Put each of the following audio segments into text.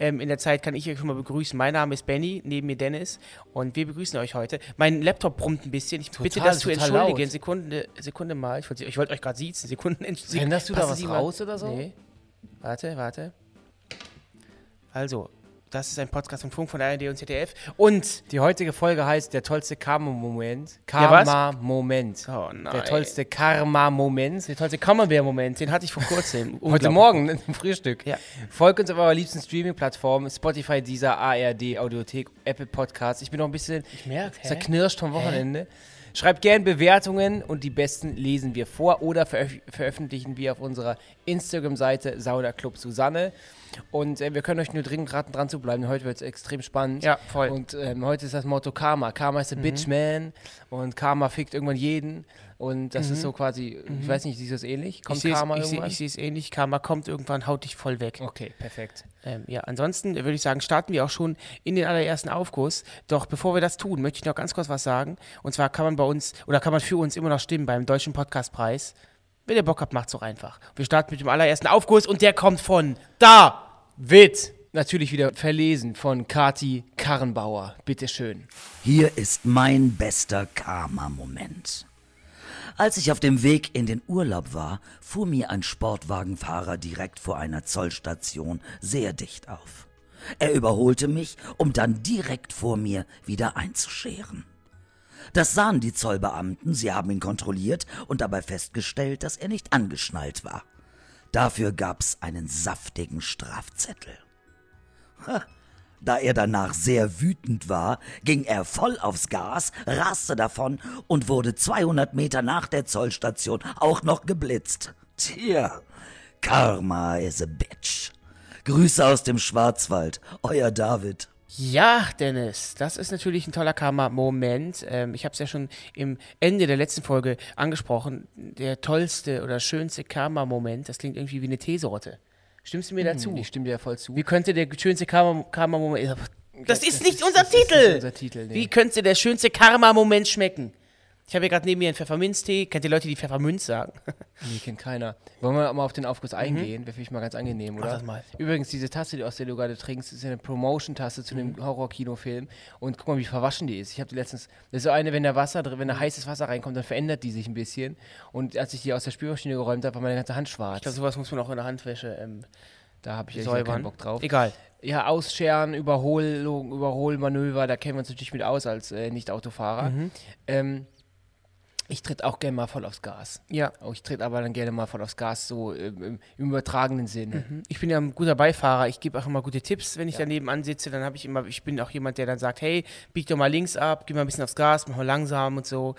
Ähm, in der Zeit kann ich euch schon mal begrüßen. Mein Name ist Benny, neben mir Dennis und wir begrüßen euch heute. Mein Laptop brummt ein bisschen. Ich bitte das zu entschuldigen. laut. Sekunde, Sekunde mal. Ich wollte ich wollte euch gerade siezen. Sekunden. Sek- Änderst du da was Sie mal- raus oder so? Nee. Warte, warte. Also, das ist ein Podcast von Funk von ARD und ZDF. Und Die heutige Folge heißt der tollste Karma-Moment. Karma-Moment. Oh nein. der tollste Karma-Moment. der tollste Kammerwehr-Moment, den hatte ich vor kurzem. Heute. Morgen im Frühstück. Ja. Folgt uns auf eurer liebsten Streaming-Plattform. Spotify, Deezer, ARD, Audiothek, Apple Podcasts. Ich bin noch ein bisschen hä? zerknirscht vom Wochenende. Schreibt gern Bewertungen und die besten lesen wir vor oder veröf veröffentlichen wir auf unserer Instagram-Seite Sauna Club Susanne. Und äh, wir können euch nur dringend raten, dran zu bleiben. Heute wird es extrem spannend. Ja, voll. Mhm. Und ähm, heute ist das Motto Karma. Karma ist a bitch man und Karma fickt irgendwann jeden. Und das ist so quasi, ich weiß nicht, siehst du das ähnlich? Kommt Mhm. ich sehe Karma irgendwann? ich sehe es ähnlich. Karma kommt irgendwann, haut dich voll weg. okay, perfekt. Ähm, ja, ansonsten würde ich sagen, starten wir auch schon in den allerersten Aufguss. Doch bevor wir das tun, möchte ich noch ganz kurz was sagen. Und zwar kann man bei uns oder kann man für uns immer noch stimmen beim Deutschen Podcastpreis. Wenn ihr Bock habt, macht's doch einfach. Wir starten mit dem allerersten Aufguss und der kommt von da. Wird natürlich wieder verlesen von Kati Karrenbauer. Bitteschön. Hier ist mein bester Karma-Moment. Als ich auf dem Weg in den Urlaub war, fuhr mir ein Sportwagenfahrer direkt vor einer Zollstation sehr dicht auf. Er überholte mich, um dann direkt vor mir wieder einzuscheren. Das sahen die Zollbeamten, sie haben ihn kontrolliert und dabei festgestellt, dass er nicht angeschnallt war. Dafür gab's einen saftigen Strafzettel. Da er danach sehr wütend war, ging er voll aufs Gas, raste davon und wurde 200 Meter nach der Zollstation auch noch geblitzt. Tja, Karma is a bitch. Grüße aus dem Schwarzwald, euer David. Ja, Dennis, das ist natürlich ein toller Karma-Moment. Ähm, ich habe es ja schon im Ende der letzten Folge angesprochen. Der tollste oder schönste Karma-Moment, das klingt irgendwie wie eine Teesorte. Stimmst du mir dazu? Ich stimme dir voll zu. Wie könnte der schönste Karma- Karma-Moment. das, ist nicht unser das ist Titel! nicht unser Titel, nee. Wie könnte der schönste Karma-Moment schmecken? Ich habe hier gerade neben mir einen Pfefferminztee. Kennt ihr Leute, die Pfefferminz sagen? Nee, kennt keiner. Wollen wir mal auf den Aufguss eingehen? Wäre vielleicht mal ganz angenehm, oder? Mhm. das mal. Übrigens, diese Tasse, die aus der du gerade trinkst, ist eine Promotion-Tasse zu Mhm. dem Horror-Kinofilm. Und guck mal, wie verwaschen die ist. Ich habe die letztens, das ist so eine, wenn da Wasser drin, wenn da heißes Wasser reinkommt, dann verändert die sich ein bisschen. Und als ich die aus der Spülmaschine geräumt habe, war meine ganze Hand schwarz. Ich glaube, sowas muss man auch in der Handwäsche ähm, da habe ich säubern. keinen Bock drauf. Egal. Ja, Ausscheren, Überholung, Überholmanöver, da kennen wir uns natürlich mit aus als äh, Nicht-Autofahrer. Mhm. Ähm, ich tritt auch gerne mal voll aufs Gas. Ja. Oh, ich tritt aber dann gerne mal voll aufs Gas, so im, im, im übertragenen Sinne. Ich bin ja ein guter Beifahrer. Ich gebe auch immer gute Tipps, wenn ich daneben ansitze. Dann habe ich immer, ich bin auch jemand, der dann sagt, hey, bieg doch mal links ab, geh mal ein bisschen aufs Gas, mach mal langsam und so.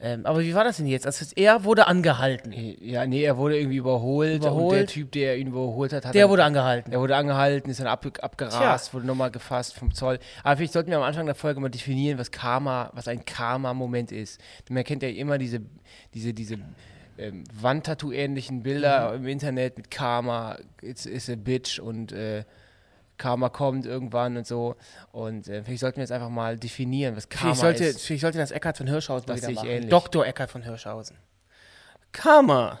Ähm, aber wie war das denn jetzt? Also er wurde angehalten. Ja, nee, er wurde irgendwie überholt, und der Überholt. Typ, der ihn überholt hat, hat Der dann, wurde angehalten. er wurde angehalten, ist dann ab, abgerast, wurde nochmal gefasst vom Zoll. Aber vielleicht sollten wir am Anfang der Folge mal definieren, was Karma, was ein Karma-Moment ist. Denn man kennt ja immer diese, diese, diese ähm, Wandtattoo-ähnlichen Bilder Mhm. im Internet mit Karma, it's, it's a bitch und äh, Karma kommt irgendwann und so. Und äh, vielleicht sollten wir jetzt einfach mal definieren, was Karma Vielleicht sollte, ist. vielleicht sollte das Eckhard von Hirschhausen Das wieder machen. ähnlich. Dr. Eckhard von Hirschhausen. Karma.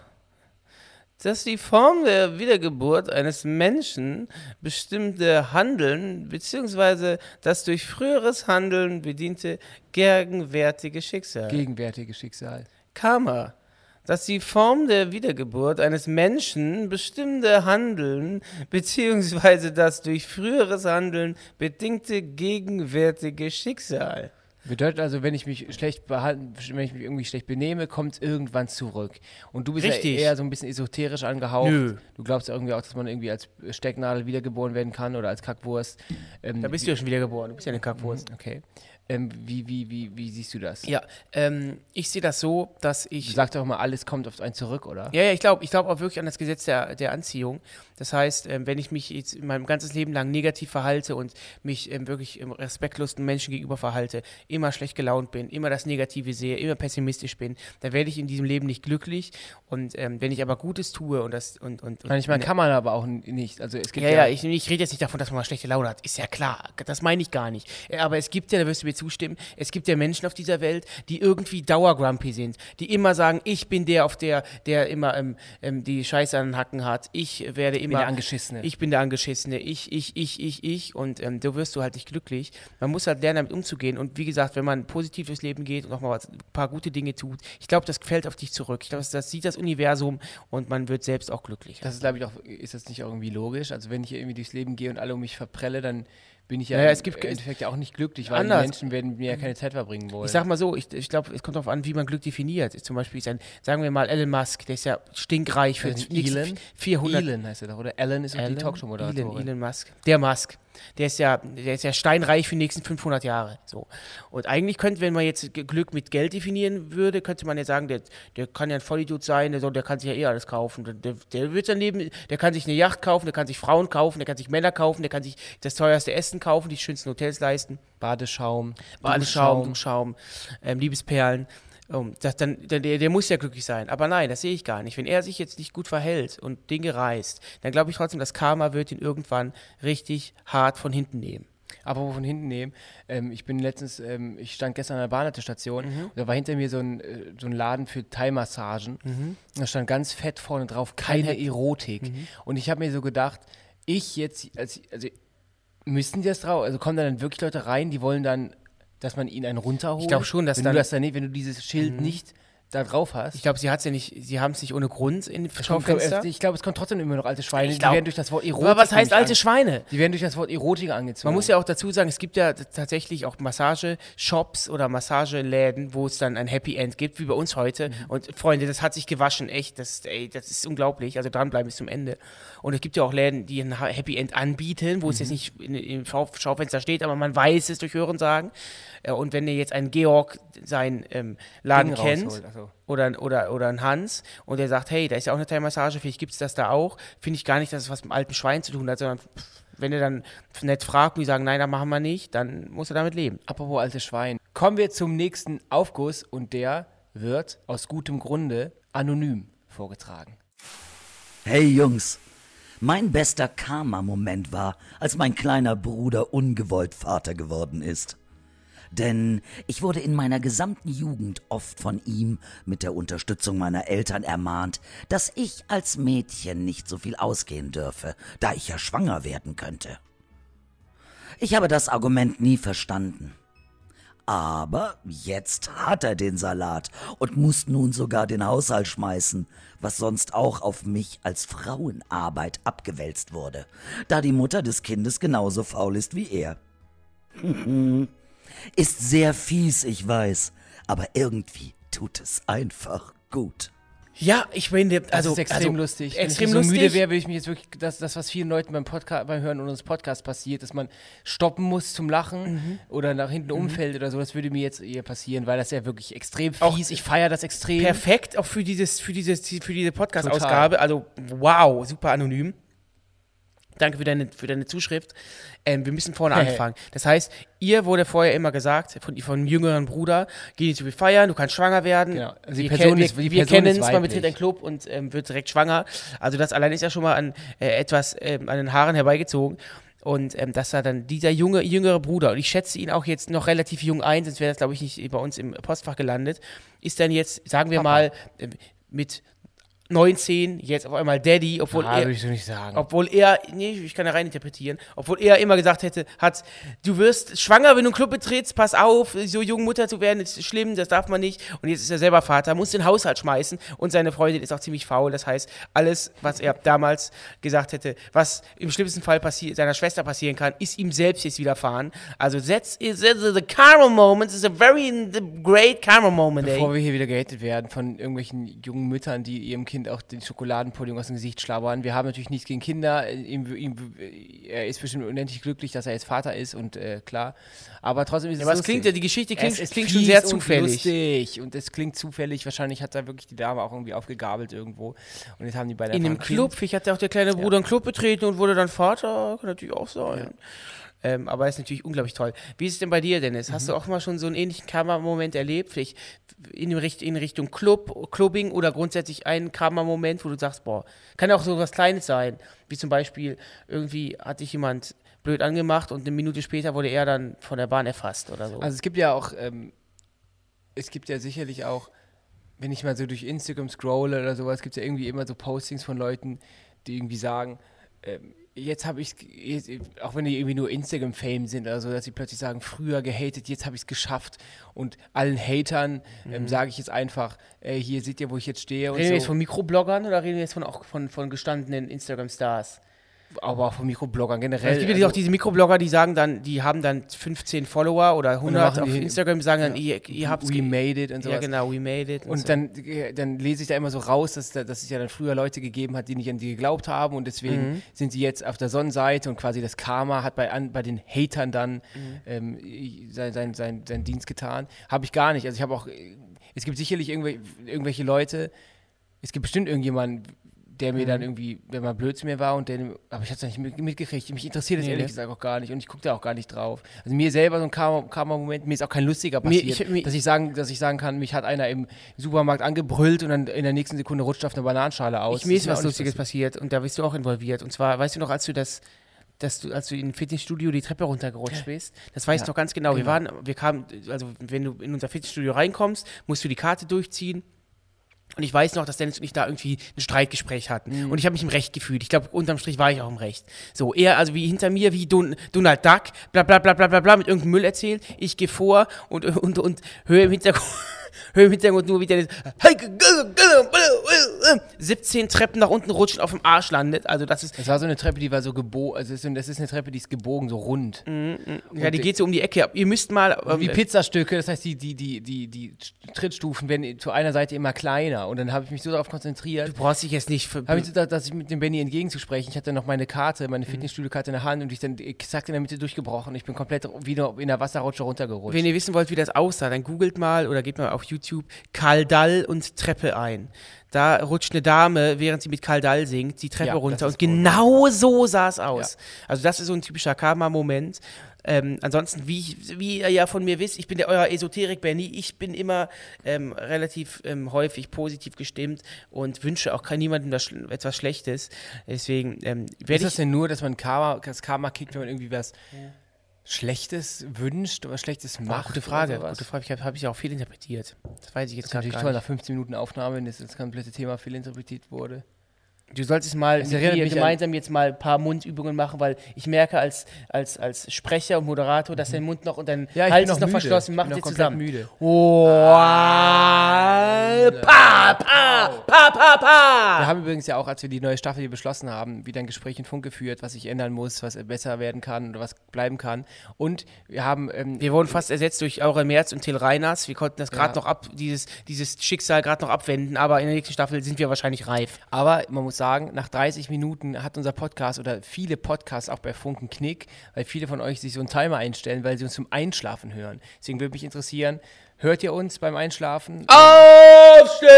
Dass die Form der Wiedergeburt eines Menschen bestimmte Handeln bzw. das durch früheres Handeln bediente gegenwärtige Schicksal. Gegenwärtiges Schicksal. Karma. Dass die Form der Wiedergeburt eines Menschen bestimmte Handeln bzw. das durch früheres Handeln bedingte gegenwärtige Schicksal. Bedeutet also, wenn ich mich schlecht behalten, wenn ich mich irgendwie schlecht benehme, kommt es irgendwann zurück. Und du bist Richtig. ja eher so ein bisschen esoterisch angehaucht. Nö. Du glaubst ja irgendwie auch, dass man irgendwie als Stecknadel wiedergeboren werden kann oder als Kackwurst. Ähm, Da bist du ja schon wieder geboren. Du bist ja eine Kackwurst. Okay. Ähm, wie, wie, wie, wie siehst du das? Ja, ähm, ich sehe das so, dass Du ich. sagst doch immer, alles kommt auf einen zurück, oder? Ja, ja, ich glaube ich glaub auch wirklich an das Gesetz der, der Anziehung. Das heißt, ähm, wenn ich mich jetzt in meinem ganzes Leben lang negativ verhalte und mich ähm, wirklich ähm, respektlosen Menschen gegenüber verhalte, immer schlecht gelaunt bin, immer das Negative sehe, immer pessimistisch bin, dann werde ich in diesem Leben nicht glücklich. Und wenn ich aber Gutes tue und das und, und, und Manchmal kann man aber auch nicht. Also es gibt ja, ja, ich, ich rede jetzt nicht davon, dass man mal schlechte Laune hat. Ist ja klar. Das meine ich gar nicht. Äh, Aber es gibt ja, da wirst du mir zustimmen, es gibt ja Menschen auf dieser Welt, die irgendwie dauergrumpy sind. Die immer sagen, ich bin der, auf der, der immer ähm, die Scheiße an den Hacken hat. Ich werde immer. der Angeschissene. Ich bin der Angeschissene. Ich, ich, ich, ich, ich. Und ähm, da wirst du halt nicht glücklich. Man muss halt lernen, damit umzugehen. Und wie gesagt, wenn man positiv durchs Leben geht und auch mal was, ein paar gute Dinge tut, ich glaube, das fällt auf dich zurück. Ich glaube, das, das sieht das Universum und man wird selbst auch glücklicher. Das ist, glaube ich, auch, ist das nicht irgendwie logisch? Also wenn ich irgendwie durchs Leben gehe und alle um mich verprelle, dann bin ich ja, Naja, im es gibt- Endeffekt ja auch nicht glücklich, weil Anders. die Menschen werden mir ja keine Zeit verbringen wollen. Ich sag mal so, ich, ich glaube, es kommt darauf an, wie man Glück definiert. Zum Beispiel ist ein, sagen wir mal, Elon Musk, der ist ja stinkreich für Elon? 400 Elon heißt er doch, oder? Alan ist auch die Elon, Talkshow-Moderatorin. Elon Musk. Der Musk. Der ist ja, der ist ja steinreich für die nächsten 500 Jahre. So. Und eigentlich könnte, wenn man jetzt Glück mit Geld definieren würde, könnte man ja sagen, der, der kann ja ein Vollidiot sein, der, der kann sich ja eh alles kaufen. Der, der, wird sein Leben, der kann sich eine Yacht kaufen, der kann sich Frauen kaufen, der kann sich Männer kaufen, der kann sich das teuerste Essen kaufen, die schönsten Hotels leisten. Badeschaum, Badeschaum, Duschschaum, ähm, Liebesperlen. Um, das dann, der, der muss ja glücklich sein. Aber nein, das sehe ich gar nicht. Wenn er sich jetzt nicht gut verhält und Dinge reißt, dann glaube ich trotzdem, das Karma wird ihn irgendwann richtig hart von hinten nehmen. Aber von hinten nehmen. Ähm, ich bin letztens, ähm, ich stand gestern an der Bahnhaltestation. und Da war hinter mir so ein, äh, so ein Laden für Thai-Massagen. Und Da stand ganz fett vorne drauf, keine Kein- Erotik. Und ich habe mir so gedacht, ich jetzt, als, also müssten die das drauf? Also kommen da dann wirklich Leute rein, die wollen dann, dass man ihnen einen runterholt? Ich glaub schon, dass wenn dann- du das dann nicht, wenn du dieses Schild nicht da drauf hast. Ich glaube, sie hat's ja nicht, sie haben es nicht ohne Grund in Schaufenster. ich glaube, es kommt trotzdem immer noch alte Schweine. Ich die glaub- werden durch das Wort Erotik. Aber was heißt alte Schweine? Die werden durch das Wort Erotik angezogen. Man muss ja auch dazu sagen, es gibt ja tatsächlich auch Massageshops oder Massageläden, wo es dann ein Happy End gibt, wie bei uns heute. Und Freunde, das hat sich gewaschen, echt. Das, ey, das ist unglaublich. Also dranbleiben bis zum Ende. Und es gibt ja auch Läden, die ein Ha- Happy End anbieten, wo es jetzt nicht im Schau Schaufenster steht, aber man weiß es durch Hören sagen. Äh, Und wenn ihr jetzt ein Georg seinen ähm, Laden Ding kennt, rausholt, ach so. oder, oder, oder ein Hans und der sagt, hey, da ist ja auch eine Thai-Massage, vielleicht gibt es das da auch, finde ich gar nicht, dass es was mit dem alten Schwein zu tun hat, sondern pff, wenn er dann nett fragt und die sagen, nein, das machen wir nicht, dann muss er damit leben. Apropos alte Schwein. Kommen wir zum nächsten Aufguss und der wird aus gutem Grunde anonym vorgetragen. Hey Jungs, mein bester Karma-Moment war, als mein kleiner Bruder ungewollt Vater geworden ist. Denn ich wurde in meiner gesamten Jugend oft von ihm mit der Unterstützung meiner Eltern ermahnt, dass ich als Mädchen nicht so viel ausgehen dürfe, da ich ja schwanger werden könnte. Ich habe das Argument nie verstanden. Aber jetzt hat er den Salat und muss nun sogar den Haushalt schmeißen, was sonst auch auf mich als Frauenarbeit abgewälzt wurde, da die Mutter des Kindes genauso faul ist wie er. ist sehr fies, ich weiß, aber irgendwie tut es einfach gut. Ja, ich meine, Das also ist extrem also, lustig. Extrem Wenn ich so lustig. müde wäre, würde ich mich jetzt wirklich, das, das was vielen Leuten beim Podcast, beim Hören unseres Podcasts passiert, dass man stoppen muss zum Lachen Mhm. oder nach hinten umfällt oder so, das würde mir jetzt eher passieren, weil das ja wirklich extrem fies, Auch ich feiere das extrem. Perfekt auch für, dieses, für, dieses, für diese Podcast-Ausgabe. Also, wow, super anonym. Danke für deine, für deine Zuschrift. Ähm, wir müssen vorne anfangen. Das heißt, ihr wurde vorher immer gesagt, von, von einem jüngeren Bruder, geh nicht viel feiern, du kannst schwanger werden. Genau. Also die wir Person kennen- ist- die wir Person kennen es, man betritt einen Club und ähm, wird direkt schwanger. Also das allein ist ja schon mal an äh, etwas ähm, an den Haaren herbeigezogen. Und ähm, das war dann dieser junge, jüngere Bruder, und ich schätze ihn auch jetzt noch relativ jung ein, sonst wäre das, glaube ich, nicht bei uns im Postfach gelandet, ist dann jetzt, sagen wir Papa. mal, ähm, mit 19 jetzt auf einmal Daddy, obwohl ah, er, würde ich so nicht sagen. obwohl er, nee, ich kann da reininterpretieren, obwohl er immer gesagt hätte, hat, du wirst schwanger, wenn du einen Club betrittst, pass auf, so jung Mutter zu werden, ist schlimm, das darf man nicht. Und jetzt ist er selber Vater, muss den Haushalt schmeißen und seine Freundin ist auch ziemlich faul. Das heißt, alles, was er damals gesagt hätte, was im schlimmsten Fall seiner Schwester passieren kann, ist ihm selbst jetzt widerfahren. Also that's, that's the karma moment, is a very great karma moment, ey. Bevor wir hier wieder gehatet werden von irgendwelchen jungen Müttern, die ihrem Kind Kind auch den Schokoladenpudding aus dem Gesicht schlabbern. Wir haben natürlich nichts gegen Kinder. Ihm, ihm, er ist bestimmt unendlich glücklich, dass er jetzt Vater ist und äh, klar. Aber trotzdem ist Ja, es aber es klingt ja, die Geschichte klingt, es ist klingt schon sehr zufällig. Lustig. Und es klingt zufällig. Wahrscheinlich hat da wirklich die Dame auch irgendwie aufgegabelt irgendwo. Und jetzt haben die beide In einem ein Club, vielleicht hat ja auch der kleine Bruder einen Club betreten und wurde dann Vater, kann natürlich auch sein. Ähm, aber ist natürlich unglaublich toll. Wie ist es denn bei dir, Dennis? Mhm. Hast du auch mal schon so einen ähnlichen Karma-Moment erlebt? Vielleicht in, in Richtung Club, Clubbing oder grundsätzlich einen Karma-Moment, wo du sagst, boah, kann auch so was Kleines sein. Wie zum Beispiel, irgendwie hat dich jemand blöd angemacht und eine Minute später wurde er dann von der Bahn erfasst oder so. Also es gibt ja auch, ähm, es gibt ja sicherlich auch, wenn ich mal so durch Instagram scrolle oder sowas, gibt es ja irgendwie immer so Postings von Leuten, die irgendwie sagen, ähm, jetzt habe ich auch wenn die irgendwie nur Instagram-Fame sind oder so, dass sie plötzlich sagen, früher gehatet, jetzt habe ich es geschafft. Und allen Hatern ähm, sage ich jetzt einfach, ey, hier seht ihr, wo ich jetzt stehe und reden wir jetzt so. von Mikrobloggern oder reden wir jetzt von, auch von, von gestandenen Instagram-Stars? Aber auch von Mikrobloggern generell. Es gibt ja also- auch diese Mikroblogger, die sagen dann, die haben dann 15 Follower oder 100 machen auf die- Instagram, sagen dann, ihr, ihr habt We made it und sowas. Ja, genau, we made it. Und so. dann, äh, dann lese ich da immer so raus, dass, da- dass es ja dann früher Leute gegeben hat, die nicht an die geglaubt haben und deswegen Mhm. sind sie jetzt auf der Sonnenseite und quasi das Karma hat bei, an, bei den Hatern dann Mhm. ähm, sein, sein, sein, seinen Dienst getan. Habe ich gar nicht. Also ich habe auch, äh, es gibt sicherlich irgendwelche, irgendwelche Leute, es gibt bestimmt irgendjemanden, der mir Mhm. dann irgendwie, der mal blöd zu mir war und der, aber ich habe es nicht mit, mitgekriegt. Mich interessiert das Nee, ehrlich gesagt auch gar nicht und ich gucke da auch gar nicht drauf. Also mir selber so ein Karma- Karma-Moment, mir ist auch kein lustiger Mir- passiert, ich- mir- dass ich sagen, dass ich sagen kann, mich hat einer im Supermarkt angebrüllt und dann in der nächsten Sekunde rutscht auf eine Bananenschale aus. ich, mir ist was Lustiges passiert und da bist du auch involviert. Und zwar, weißt du noch, als du das, dass du, als du im Fitnessstudio die Treppe runtergerutscht bist, das weiß ich Ja, noch ganz genau. Wir genau. waren, wir kamen, also wenn du in unser Fitnessstudio reinkommst, musst du die Karte durchziehen. Und ich weiß noch, dass Dennis und ich da irgendwie ein Streitgespräch hatten. Mhm. Und ich habe mich im Recht gefühlt. Ich glaube, unterm Strich war ich auch im Recht. So, er, also wie hinter mir, wie Don, Donald Duck, bla bla bla bla bla bla, mit irgendeinem Müll erzählt. Ich gehe vor und, und, und höre im Hintergrund, höre im Hintergrund nur, wie der 17 Treppen nach unten rutschen auf dem Arsch landet. Also das ist, Das war so eine Treppe, die war so gebogen, also das ist eine Treppe, die ist gebogen, so rund. ja, die geht so um die Ecke. Ihr müsst mal, ähm, Wie Pizzastücke, das heißt, die, die, die, die, die Trittstufen werden zu einer Seite immer kleiner. Und dann habe ich mich so darauf konzentriert, du brauchst dich jetzt nicht habe ich so gedacht, dass ich mit dem Benny entgegenzusprechen. Ich hatte noch meine Karte, Mhm. meine Fitnessstudio-Karte in der Hand und ich dann exakt in der Mitte durchgebrochen. Ich bin komplett wieder in der Wasserrutsche runtergerutscht. Wenn ihr wissen wollt, wie das aussah, dann googelt mal oder geht mal auf YouTube Kaldall und Treppe ein. Da rutscht eine Dame, während sie mit Kaldall singt, die Treppe Ja, das runter ist und genau so sah es aus. Also das ist so ein typischer Karma-Moment. Ähm, ansonsten, wie, ich, wie ihr ja von mir wisst, ich bin der euer Esoterik-Benny. Ich bin immer ähm, relativ ähm, häufig positiv gestimmt und wünsche auch niemandem das, etwas Schlechtes. Deswegen ähm, ist werde das ich... denn nur, dass man Karma, das Karma kickt, wenn man irgendwie was Schlechtes wünscht oder Schlechtes Ah, macht? gute Frage, gute Frage. Ich habe hab ich auch viel interpretiert. Das weiß ich jetzt Das ist gerade natürlich toll, nicht. nach 15 Minuten Aufnahme, wenn das, das komplette Thema viel interpretiert wurde. Du solltest mal mit mir an- gemeinsam jetzt mal ein paar Mundübungen machen, weil ich merke als, als, als Sprecher und Moderator, dass dein Mund noch und dein Mhm. Ja, Hals ist noch müde. verschlossen. Mach dir zusammen. müde. Oh, pa, pa, pa, pa, pa. Wir haben übrigens ja auch, als wir die neue Staffel hier beschlossen haben, wieder ein Gespräch in Funk geführt, was sich ändern muss, was besser werden kann oder was bleiben kann. Und wir haben ähm, Wir wurden fast ersetzt durch Aurel Merz und Till Reiners. Wir konnten das gerade Ja. noch ab, dieses, dieses Schicksal gerade noch abwenden, aber in der nächsten Staffel sind wir wahrscheinlich reif. Aber man muss sagen, nach 30 Minuten hat unser Podcast oder viele Podcasts auch bei Funk einen Knick, weil viele von euch sich so einen Timer einstellen, weil sie uns zum Einschlafen hören. Deswegen würde mich interessieren, hört ihr uns beim Einschlafen? Aufstehen!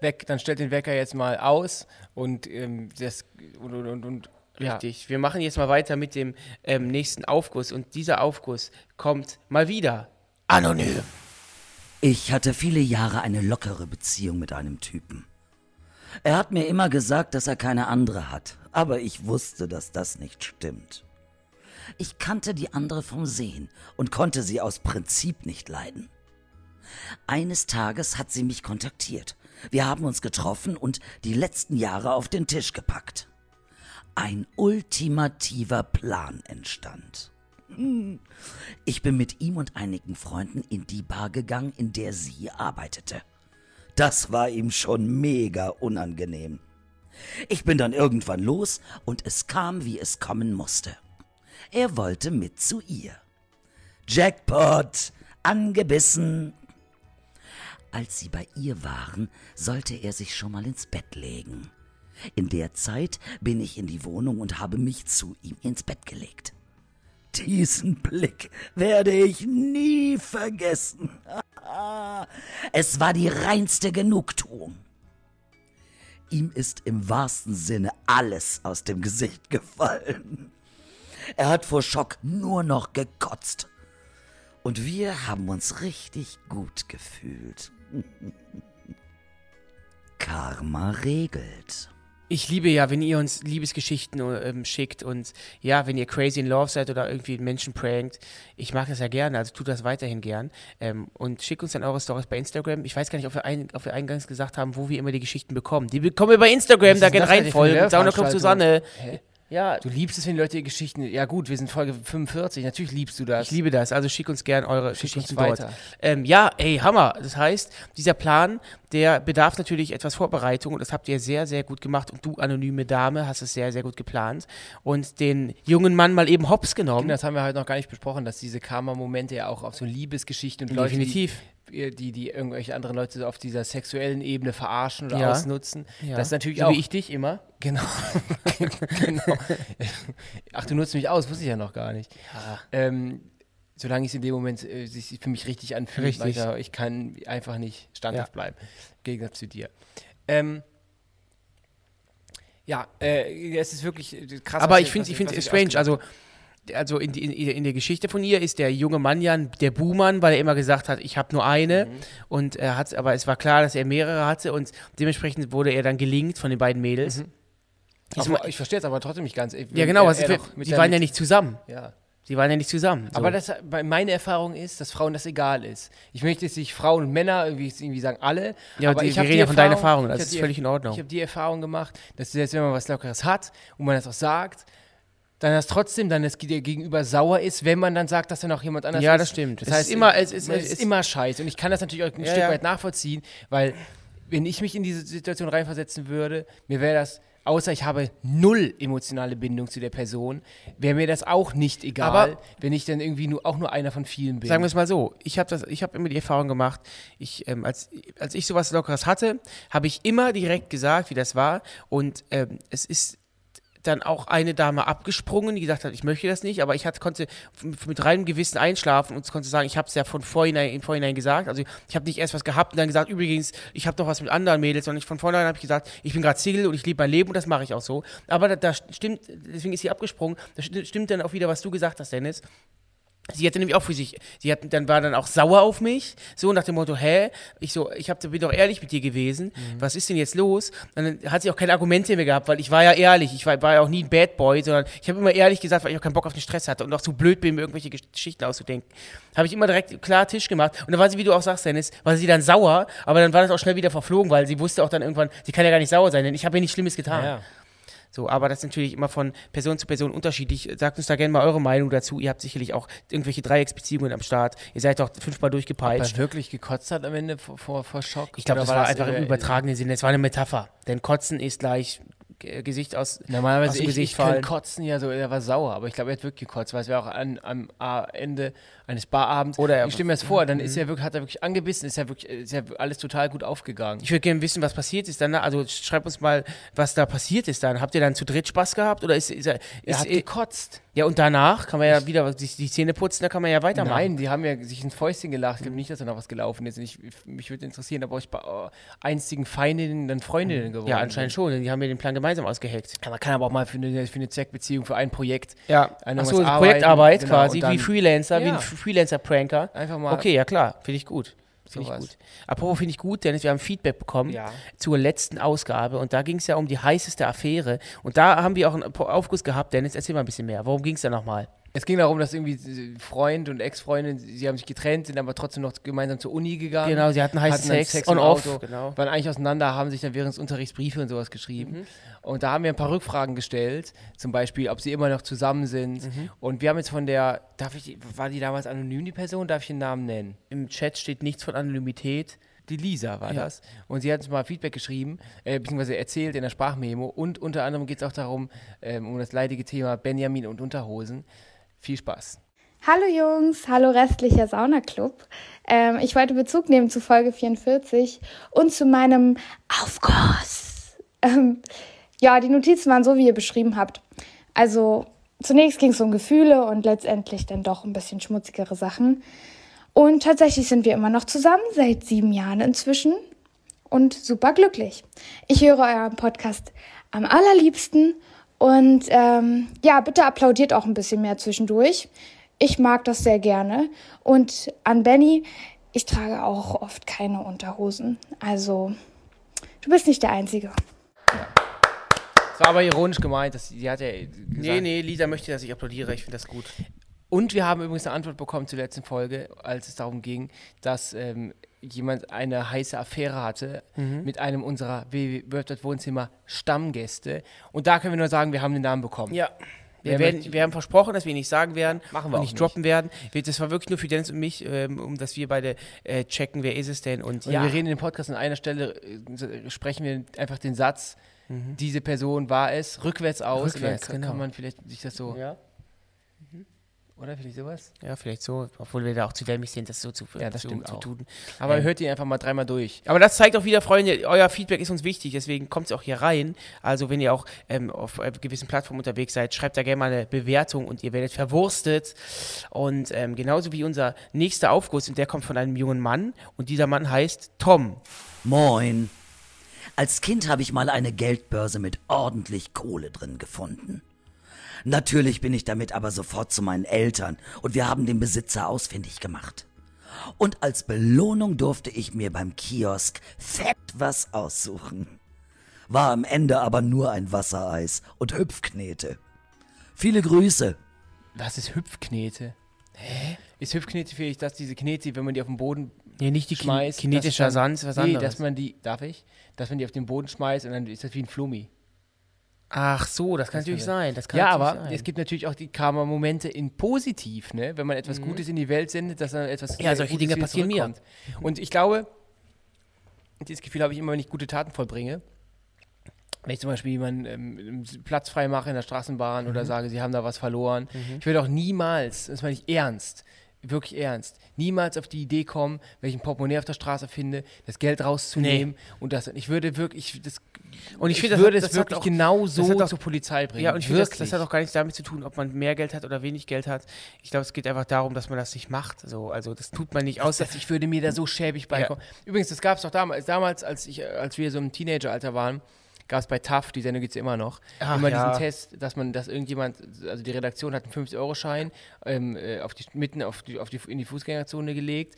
Weg, dann stellt den Wecker jetzt mal aus und ähm, das und, und, und, und ja. Richtig. Wir machen jetzt mal weiter mit dem ähm, nächsten Aufguss und dieser Aufguss kommt mal wieder anonym. Ich hatte viele Jahre eine lockere Beziehung mit einem Typen. Er hat mir immer gesagt, dass er keine andere hat, aber ich wusste, dass das nicht stimmt. Ich kannte die andere vom Sehen und konnte sie aus Prinzip nicht leiden. Eines Tages hat sie mich kontaktiert. Wir haben uns getroffen und die letzten Jahre auf den Tisch gepackt. Ein ultimativer Plan entstand. Ich bin mit ihm und einigen Freunden in die Bar gegangen, in der sie arbeitete. Das war ihm schon mega unangenehm. Ich bin dann irgendwann los und es kam, wie es kommen musste. Er wollte mit zu ihr. Jackpot, angebissen. Als sie bei ihr waren, sollte er sich schon mal ins Bett legen. In der Zeit bin ich in die Wohnung und habe mich zu ihm ins Bett gelegt. Diesen Blick werde ich nie vergessen. es war die reinste Genugtuung. Ihm ist im wahrsten Sinne alles aus dem Gesicht gefallen. Er hat vor Schock nur noch gekotzt. Und wir haben uns richtig gut gefühlt. Karma regelt. Ich liebe ja, wenn ihr uns Liebesgeschichten ähm, schickt und ja, wenn ihr crazy in love seid oder irgendwie Menschen prankt. Ich mag das ja gerne, also tut das weiterhin gern. Ähm, und schickt uns dann eure Stories bei Instagram. Ich weiß gar nicht, ob wir, ein, ob wir eingangs gesagt haben, wo wir immer die Geschichten bekommen. Die bekommen wir bei Instagram, da gerne reinfolgen. Saunerclub Susanne. Hä? Ja. Du liebst es, wenn die Leute die Geschichten. Ja, gut, wir sind Folge 45. Natürlich liebst du das. Ich liebe das. Also schick uns gern eure schick Geschichten weiter. Ähm, ja, ey, Hammer. Das heißt, dieser Plan, der bedarf natürlich etwas Vorbereitung und das habt ihr sehr, sehr gut gemacht. Und du, anonyme Dame, hast es sehr, sehr gut geplant und den jungen Mann mal eben hops genommen. Das haben wir heute noch gar nicht besprochen, dass diese Karma-Momente ja auch auf so Liebesgeschichten und Leute, Definitiv. Die, die, die irgendwelche anderen Leute auf dieser sexuellen Ebene verarschen oder ja. ausnutzen. Ja. Das ist natürlich so auch. Wie ich dich immer. Genau. genau. Ach, du nutzt mich aus, wusste ich ja noch gar nicht. Ja. Ähm, solange es in dem Moment äh, sich für mich richtig anfühlt, richtig. Ich, ich kann einfach nicht standhaft bleiben. Im Gegensatz zu dir. Ähm, ja, äh, es ist wirklich äh, krass. Aber ich finde es strange. Also, also in, in, in, der Geschichte von ihr ist der junge Mann ja der Buhmann, weil er immer gesagt hat, ich habe nur eine. Mhm. Und er hat, aber es war klar, dass er mehrere hatte und dementsprechend wurde er dann gelingt von den beiden Mädels. Mhm. Aber, ich verstehe es aber trotzdem nicht ganz. Ja, genau, er, er sie waren ja nicht zusammen. Ja. Sie waren ja nicht zusammen. So. Aber das, meine Erfahrung ist, dass Frauen das egal ist. Ich möchte jetzt nicht Frauen und Männer irgendwie, irgendwie sagen, alle. Ja, aber die, ich wir reden ja von deiner Erfahrung, das ist völlig in Ordnung. Ich habe die Erfahrung gemacht, dass selbst wenn man was Lockeres hat und man das auch sagt, dann das trotzdem dann das Gegenüber sauer ist, wenn man dann sagt, dass dann auch jemand anders ja, ist. Ja, das stimmt. Das es heißt, ist immer, es ist, es ist immer scheiße. Und ich kann das natürlich auch ein ja, Stück ja. weit nachvollziehen, weil wenn ich mich in diese Situation reinversetzen würde, mir wäre das, außer ich habe null emotionale Bindung zu der Person, wäre mir das auch nicht egal, Aber wenn ich dann irgendwie nur, auch nur einer von vielen bin. Sagen wir es mal so, ich habe hab immer die Erfahrung gemacht, ich, ähm, als, als ich sowas Lockeres hatte, habe ich immer direkt gesagt, wie das war und ähm, es ist dann auch eine Dame abgesprungen, die gesagt hat, ich möchte das nicht, aber ich hatte, konnte mit reinem Gewissen einschlafen und konnte sagen, ich habe es ja von vorhinein, im Vorhinein gesagt. Also ich habe nicht erst was gehabt und dann gesagt, übrigens, ich habe doch was mit anderen Mädels, sondern ich von vornherein habe ich gesagt, ich bin gerade Single und ich liebe mein Leben und das mache ich auch so. Aber da, da stimmt, deswegen ist sie abgesprungen, da stimmt dann auch wieder, was du gesagt hast, Dennis. Sie hatte nämlich auch für sich, sie hat, dann war dann auch sauer auf mich, so nach dem Motto, hä? Ich so, ich hab, bin doch ehrlich mit dir gewesen, mhm. was ist denn jetzt los? Und dann hat sie auch keine Argumente mehr gehabt, weil ich war ja ehrlich, ich war, war ja auch nie ein Bad Boy, sondern ich habe immer ehrlich gesagt, weil ich auch keinen Bock auf den Stress hatte und auch zu blöd bin, mir irgendwelche Geschichten auszudenken. Habe ich immer direkt klar Tisch gemacht und dann war sie, wie du auch sagst, Dennis, war sie dann sauer, aber dann war das auch schnell wieder verflogen, weil sie wusste auch dann irgendwann, sie kann ja gar nicht sauer sein, denn ich habe ihr nichts Schlimmes getan. Ja. So, aber das ist natürlich immer von Person zu Person unterschiedlich. Sagt uns da gerne mal eure Meinung dazu. Ihr habt sicherlich auch irgendwelche Dreiecksbeziehungen am Start. Ihr seid doch fünfmal durchgepeitscht. Ob er wirklich gekotzt hat am Ende vor, vor, vor Schock? Ich glaube, das war, war einfach im übertragenen Sinne. Es war eine Metapher. Denn Kotzen ist gleich Gesicht aus Normalerweise aus dem ich, Gesicht ich fallen. kotzen ja so, er war sauer, aber ich glaube, er hat wirklich gekotzt, weil es wäre auch an, am Ende eines Barabends. Oder er, ich stelle mir das vor, dann ist er wirklich, hat er wirklich angebissen, ist ja wirklich, ist ja alles total gut aufgegangen. Ich würde gerne wissen, was passiert ist dann. Also schreib uns mal, was da passiert ist dann. Habt ihr dann zu dritt Spaß gehabt oder ist, ist er? Ist, er hat gekotzt. Ja, und danach kann man ja wieder die, die Zähne putzen, da kann man ja weitermachen. Nein, die haben ja sich ins Fäustchen gelacht. Ich glaube nicht, dass da noch was gelaufen ist. Und ich, mich würde interessieren, ob euch bei oh, einstigen Feindinnen dann Freundinnen geworden Ja, anscheinend schon. Denn die haben ja den Plan gemeinsam ausgeheckt. Ja, man kann aber auch mal für eine, für eine Zweckbeziehung, für ein Projekt. Ja, Achso, Projektarbeit genau, quasi, wie Freelancer, ja. wie ein Freelancer-Pranker. Einfach mal. Okay, ja klar, finde ich gut. Finde ich gut. Apropos finde ich gut, Dennis, wir haben Feedback bekommen ja. zur letzten Ausgabe und da ging es ja um die heißeste Affäre und da haben wir auch einen Aufguss gehabt. Dennis, erzähl mal ein bisschen mehr. Worum ging es da nochmal? Es ging darum, dass irgendwie Freund und Ex-Freundin, sie haben sich getrennt, sind aber trotzdem noch gemeinsam zur Uni gegangen. Genau, sie hatten heißen Sex, Sex on off, Auto, genau. waren eigentlich auseinander, haben sich dann während des Unterrichts Briefe und sowas geschrieben. Mhm. Und da haben wir ein paar Rückfragen gestellt, zum Beispiel, ob sie immer noch zusammen sind. Mhm. Und wir haben jetzt von der, darf ich, war die damals anonym, die Person? Darf ich den Namen nennen? Im Chat steht nichts von Anonymität. Die Lisa war ja. das. Und sie hat uns mal Feedback geschrieben, äh, beziehungsweise erzählt in der Sprachmemo. Und unter anderem geht es auch darum, ähm, um das leidige Thema Benjamin und Unterhosen. Viel Spaß. Hallo Jungs, hallo restlicher Saunaclub. Ähm, ich wollte Bezug nehmen zu Folge 44 und zu meinem Aufguss. Ähm, ja, die Notizen waren so, wie ihr beschrieben habt. Also zunächst ging es um Gefühle und letztendlich dann doch ein bisschen schmutzigere Sachen. Und tatsächlich sind wir immer noch zusammen, seit sieben Jahren inzwischen und super glücklich. Ich höre euren Podcast am allerliebsten und ähm, ja, bitte applaudiert auch ein bisschen mehr zwischendurch. Ich mag das sehr gerne. Und an Benny, ich trage auch oft keine Unterhosen. Also, du bist nicht der Einzige. Das war aber ironisch gemeint. Das, die hat ja gesagt. Nee, nee, Lisa möchte, dass ich applaudiere. Ich finde das gut. Und wir haben übrigens eine Antwort bekommen zur letzten Folge, als es darum ging, dass ähm, jemand eine heiße Affäre hatte Mhm. mit einem unserer Wörter Wohnzimmer Stammgäste. Und da können wir nur sagen, wir haben den Namen bekommen. Ja. Wir, Wer werden, wir haben versprochen, dass wir ihn nicht sagen werden Machen wir nicht nicht. droppen werden. Das war wirklich nur für Dennis und mich, ähm, um dass wir beide äh, checken, wer ist es denn. Und Und ja, wir reden in dem Podcast an einer Stelle, äh, sprechen wir einfach den Satz, diese Person war es, rückwärts aus. Mhm. Rückwärts, und dann kann, genau. kann man vielleicht sich das so. Ja. Oder vielleicht sowas? ja, vielleicht so, obwohl wir da auch zu dämlich sind, das so zu, Ja, das zu, stimmt zu tun. Aber Ähm, hört ihn einfach mal dreimal durch. Aber das zeigt auch wieder, Freunde, euer Feedback ist uns wichtig, deswegen kommt es auch hier rein. Also wenn ihr auch ähm, auf äh, gewissen Plattformen unterwegs seid, schreibt da gerne mal eine Bewertung und ihr werdet verwurstet. Und ähm, genauso wie unser nächster Aufguss, und der kommt von einem jungen Mann und dieser Mann heißt Tom. Moin. Als Kind habe ich mal eine Geldbörse mit ordentlich Kohle drin gefunden. Natürlich bin ich damit aber sofort zu meinen Eltern und wir haben den Besitzer ausfindig gemacht. Und als Belohnung durfte ich mir beim Kiosk fett was aussuchen. War am Ende aber nur ein Wassereis und Hüpfknete. Viele Grüße. Was ist Hüpfknete? Hä? Ist Hüpfknete vielleicht, dass diese Knete, wenn man die auf den Boden Nee, nicht die schmeißt. Kin kinetischer Sand, was Nee, anderes. dass man die, darf ich? Dass man die auf den Boden schmeißt und dann ist das wie ein Flummi. Ach so, das kann natürlich sein. Das kann ja, aber sein. es gibt natürlich auch die Karma-Momente in positiv, ne? Wenn man etwas Gutes in die Welt sendet, dass dann etwas Mhm. Ja, solche Dinge passieren mir. Und ich glaube, dieses Gefühl habe ich immer, wenn ich gute Taten vollbringe. Wenn ich zum Beispiel jemanden ähm, Platz frei mache in der Straßenbahn Mhm. oder sage, sie haben da was verloren. Ich würde auch niemals, das meine ich ernst, wirklich ernst, niemals auf die Idee kommen, wenn ich ein Portemonnaie auf der Straße finde, das Geld rauszunehmen und das. Ich würde wirklich, das, Und ich ich finde, das würde hat- es wirklich auch- genau so auch- zur Polizei bringen. Ja, und ich finde, das, das hat auch gar nichts damit zu tun, ob man mehr Geld hat oder wenig Geld hat. Ich glaube, es geht einfach darum, dass man das nicht macht. So, also das tut man nicht aus. Ich würde mir da so schäbig beikommen. Übrigens, das gab es doch damals, damals als, ich, als wir so im Teenageralter waren, gab es bei TAF, die Sendung gibt es immer noch, Ach, immer ja. diesen Test, dass man, dass irgendjemand, also die Redaktion hat einen 50-Euro-Schein ähm, äh, auf die, mitten auf die, auf die, in die Fußgängerzone gelegt.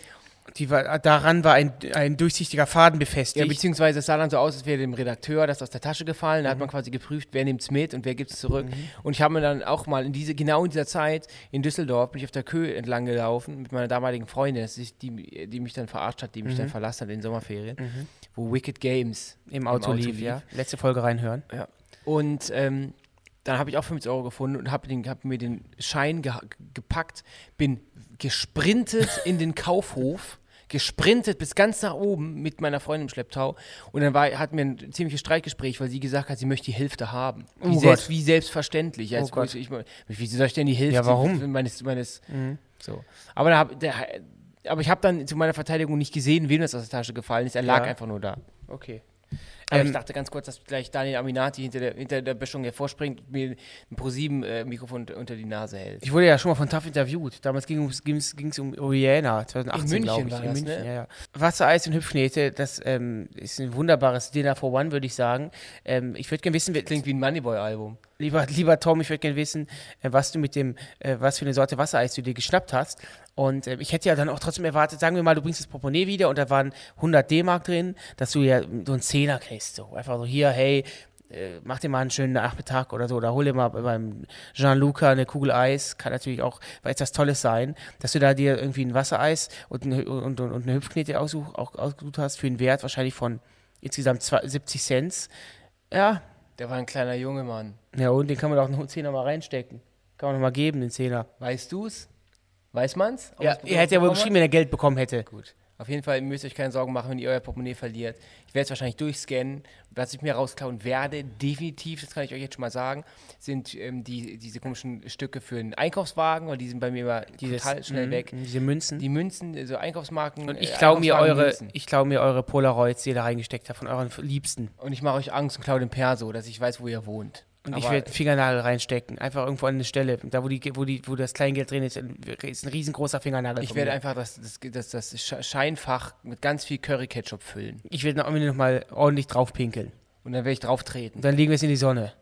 Die war, daran war ein, ein durchsichtiger Faden Ja, befestigt. beziehungsweise es sah dann so aus, als wäre dem Redakteur das aus der Tasche gefallen. Da Mhm. hat man quasi geprüft, wer nimmt es mit und wer gibt es zurück. Und ich habe mir dann auch mal in diese, genau in dieser Zeit in Düsseldorf, bin ich auf der Kö entlang gelaufen mit meiner damaligen Freundin, das ist die, die mich dann verarscht hat, die mich Mhm. dann verlassen hat in den Sommerferien, wo Wicked Games Im Auto, Auto lief, lief. ja. Letzte Folge reinhören. Ja. Und ähm, dann habe ich auch 50 Euro gefunden und habe hab mir den Schein ge gepackt, bin gesprintet in den Kaufhof, gesprintet bis ganz nach oben mit meiner Freundin im Schlepptau. Und dann war, hatten wir ein ziemliches Streitgespräch, weil sie gesagt hat, sie möchte die Hälfte haben. Wie, Oh selbst, wie selbstverständlich. Als Oh Gott. ich, ich, wieso soll ich denn die Hälfte Ja, warum? Mhm. meines, meines so. Aber, da hab, der, aber ich habe dann zu meiner Verteidigung nicht gesehen, wem das aus der Tasche gefallen ist. Er lag Ja. einfach nur da. Okay. Aber Ähm, ich dachte ganz kurz, dass gleich Daniel Aminati hinter der, hinter der Böschung hervorspringt und mir ein ProSieben-Mikrofon unter, die Nase hält. Ich wurde ja schon mal von TAF interviewt. Damals ging es um Rihanna, 2018, In München glaube ich. war in das, München, ne? ja, ja. Wassereis und Hüpfknete, das ähm, ist ein wunderbares Dinner for One, würde ich sagen. Ähm, ich würde gerne wissen, Klingt wie ein Moneyboy-Album. lieber, lieber Tom, ich würde gerne wissen, äh, was du mit dem, äh, was für eine Sorte Wassereis du dir geschnappt hast. Und äh, ich hätte ja dann auch trotzdem erwartet, sagen wir mal, du bringst das Portemonnaie wieder und da waren 100 D-Mark drin, dass du ja so einen Zehner kriegst. So. Einfach so hier, hey, äh, mach dir mal einen schönen Nachmittag oder so, oder hol dir mal beim Jean-Luca eine Kugel Eis, kann natürlich auch etwas Tolles sein, dass du da dir irgendwie ein Wassereis und, ein, und, und, und eine Hüpfknete aussuch, auch ausgesucht hast für einen Wert wahrscheinlich von insgesamt zwei- 70 Cent. Ja, Der war ein kleiner Junge, Mann. ja, und den kann man auch noch einen Zehner mal reinstecken. Kann man noch mal geben, den Zehner. Weißt du's? Weiß man's? Ob Ja, er hätte ja wohl geschrieben, wenn er Geld bekommen hätte. Gut. Auf jeden Fall müsst ihr euch keine Sorgen machen, wenn ihr euer Portemonnaie verliert. Ich werde es wahrscheinlich durchscannen. Was ich mir rausklauen werde, definitiv, das kann ich euch jetzt schon mal sagen, sind ähm, die, diese komischen Stücke für den Einkaufswagen, weil die sind bei mir immer Dieses, total schnell mhm, weg. Diese Münzen. Die Münzen, also Einkaufsmarken. und ich äh, klaue mir eure, Münzen. ich klaue mir eure Polaroids, die ihr da reingesteckt habt, von euren Liebsten. Und ich mache euch Angst und klaue den Perso, dass ich weiß, wo ihr wohnt. Und ich werde einen Fingernagel reinstecken. Einfach irgendwo an eine Stelle. Da, wo, die, wo, die, wo das Kleingeld drin ist, ist ein riesengroßer Fingernagel. ich werde einfach das, das, das, das Sche- Scheinfach mit ganz viel Curry-Ketchup füllen. Ich werde noch, noch mal ordentlich drauf pinkeln. Und dann werde ich drauf treten. Und dann legen wir es in die Sonne.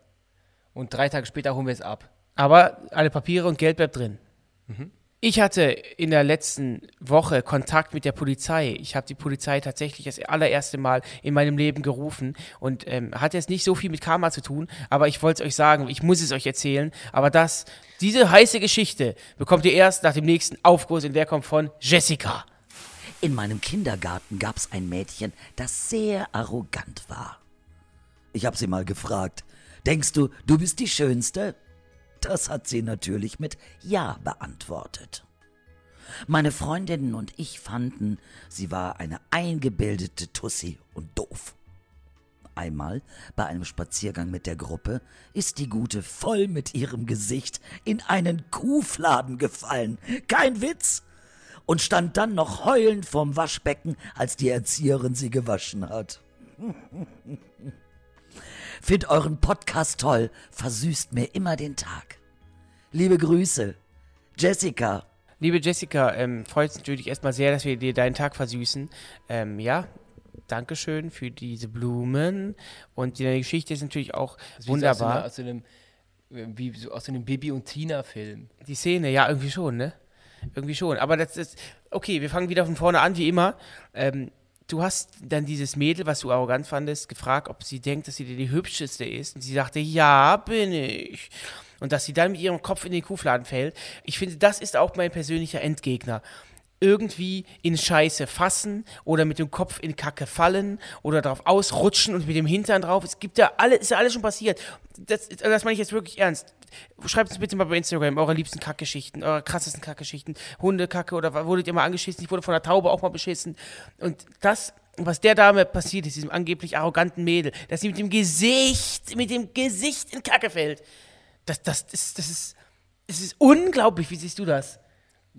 Und drei Tage später holen wir es ab. Aber alle Papiere und Geld bleibt drin. Mhm. Ich hatte in der letzten Woche Kontakt mit der Polizei. Ich habe die Polizei tatsächlich das allererste Mal in meinem Leben gerufen und ähm, hat jetzt nicht so viel mit Karma zu tun, aber ich wollte es euch sagen, ich muss es euch erzählen. Aber das, diese heiße Geschichte bekommt ihr erst nach dem nächsten Aufkurs und der kommt von Jessica. In meinem Kindergarten gab's ein Mädchen, das sehr arrogant war. Ich hab sie mal gefragt, denkst du, du bist die Schönste? Das hat sie natürlich mit Ja beantwortet. Meine Freundinnen und ich fanden, sie war eine eingebildete Tussi und doof. Einmal bei einem Spaziergang mit der Gruppe ist die Gute voll mit ihrem Gesicht in einen Kuhfladen gefallen. Kein Witz! Und stand dann noch heulend vorm Waschbecken, als die Erzieherin sie gewaschen hat. Find euren Podcast toll, versüßt mir immer den Tag. Liebe Grüße, Jessica. Liebe Jessica, ähm, freut uns natürlich erstmal sehr, dass wir dir deinen Tag versüßen. Ähm, ja, Dankeschön für diese Blumen. Und die Geschichte ist natürlich auch wie wunderbar. Aus so einem, äh, wie so aus so einem Bibi und Tina-Film. Die Szene, ja, irgendwie schon, ne? Irgendwie schon. Aber das ist. Okay, wir fangen wieder von vorne an, wie immer. Ähm, du hast dann dieses Mädel, was du arrogant fandest, gefragt, ob sie denkt, dass sie die hübscheste ist. Und sie sagte, ja, bin ich. Und dass sie dann mit ihrem Kopf in den Kuhfladen fällt. Ich finde, das ist auch mein persönlicher Endgegner. Irgendwie in Scheiße fassen oder mit dem Kopf in Kacke fallen oder drauf ausrutschen und mit dem Hintern drauf. Es gibt ja alle, ist ja alles schon passiert. Das, das meine ich jetzt wirklich ernst. Schreibt uns bitte mal bei Instagram eure liebsten Kackgeschichten, eure krassesten Kackgeschichten, Hundekacke oder wurdet ihr mal angeschissen? Ich wurde von der Taube auch mal beschissen. Und das, was der Dame passiert ist, diesem angeblich arroganten Mädel, dass sie mit dem Gesicht, mit dem Gesicht in Kacke fällt, das, das, ist, das ist, es ist unglaublich. Wie siehst du das?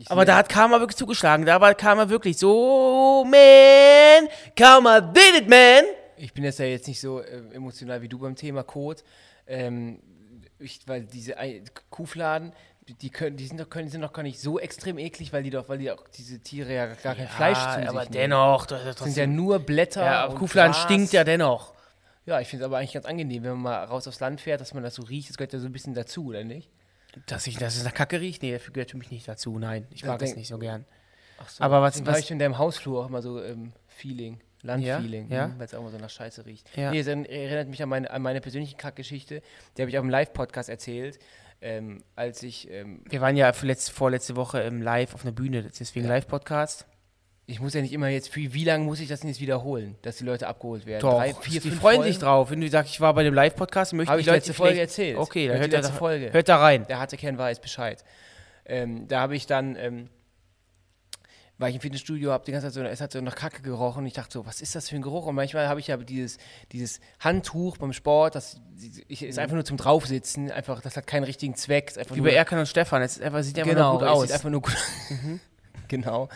Aber da hat Karma wirklich zugeschlagen. Da war Karma wirklich so, man, Karma did it, man. Ich bin jetzt ja jetzt nicht so äh, emotional wie du beim Thema Code. Ähm, ich, weil diese Kuhfladen, die können, die sind doch, können, sind doch gar nicht so extrem eklig, weil die doch, weil die auch diese Tiere ja gar kein Fleisch zu sich aber nehmen. dennoch. Das, sind ja nur Blätter. ja, und Kuhfladen Gras. stinkt ja dennoch. Ja, ich finde es aber eigentlich ganz angenehm, wenn man mal raus aufs Land fährt, dass man das so riecht. Das gehört ja so ein bisschen dazu, oder nicht? Dass, ich, dass es nach Kacke riecht? Nee, das gehört für mich nicht dazu. Nein, ich mag es nicht so gern. Ach so. Aber was- was- habe ich in deinem Hausflur auch immer so ähm, Feeling, Landfeeling, Ja, ja. hm, weil es auch immer so nach Scheiße riecht. Ja. Nee, es er- erinnert mich an meine, an meine persönliche Kackgeschichte. Die habe ich auch im Live-Podcast erzählt, ähm, als ich, ähm, Wir waren ja letzt, vorletzte Woche im Live auf einer Bühne, deswegen Live-Podcast. ich muss ja nicht immer jetzt, wie, wie lange muss ich das denn jetzt wiederholen, dass die Leute abgeholt werden? Doch, Drei, vier, die freuen Folgen? sich drauf. Wenn du sagst, ich war bei dem Live-Podcast, möchte die ich Leute letzte Folge erzählt. Okay, dann Hört hört, die da, letzte Folge. hört da rein. Der hatte Ken weiß Bescheid. Ähm, da habe ich dann, ähm, war ich im Fitnessstudio, habe die ganze Zeit so, es hat so nach Kacke gerochen. Ich dachte so, was ist das für ein Geruch? Und manchmal habe ich ja dieses, dieses Handtuch beim Sport, das ich, ist einfach nur zum Draufsitzen, einfach, das hat keinen richtigen Zweck. Ist einfach Wie nur, bei Erkan und Stefan, es einfach, sieht einfach genau, nur gut aus. sieht einfach nur gut Genau.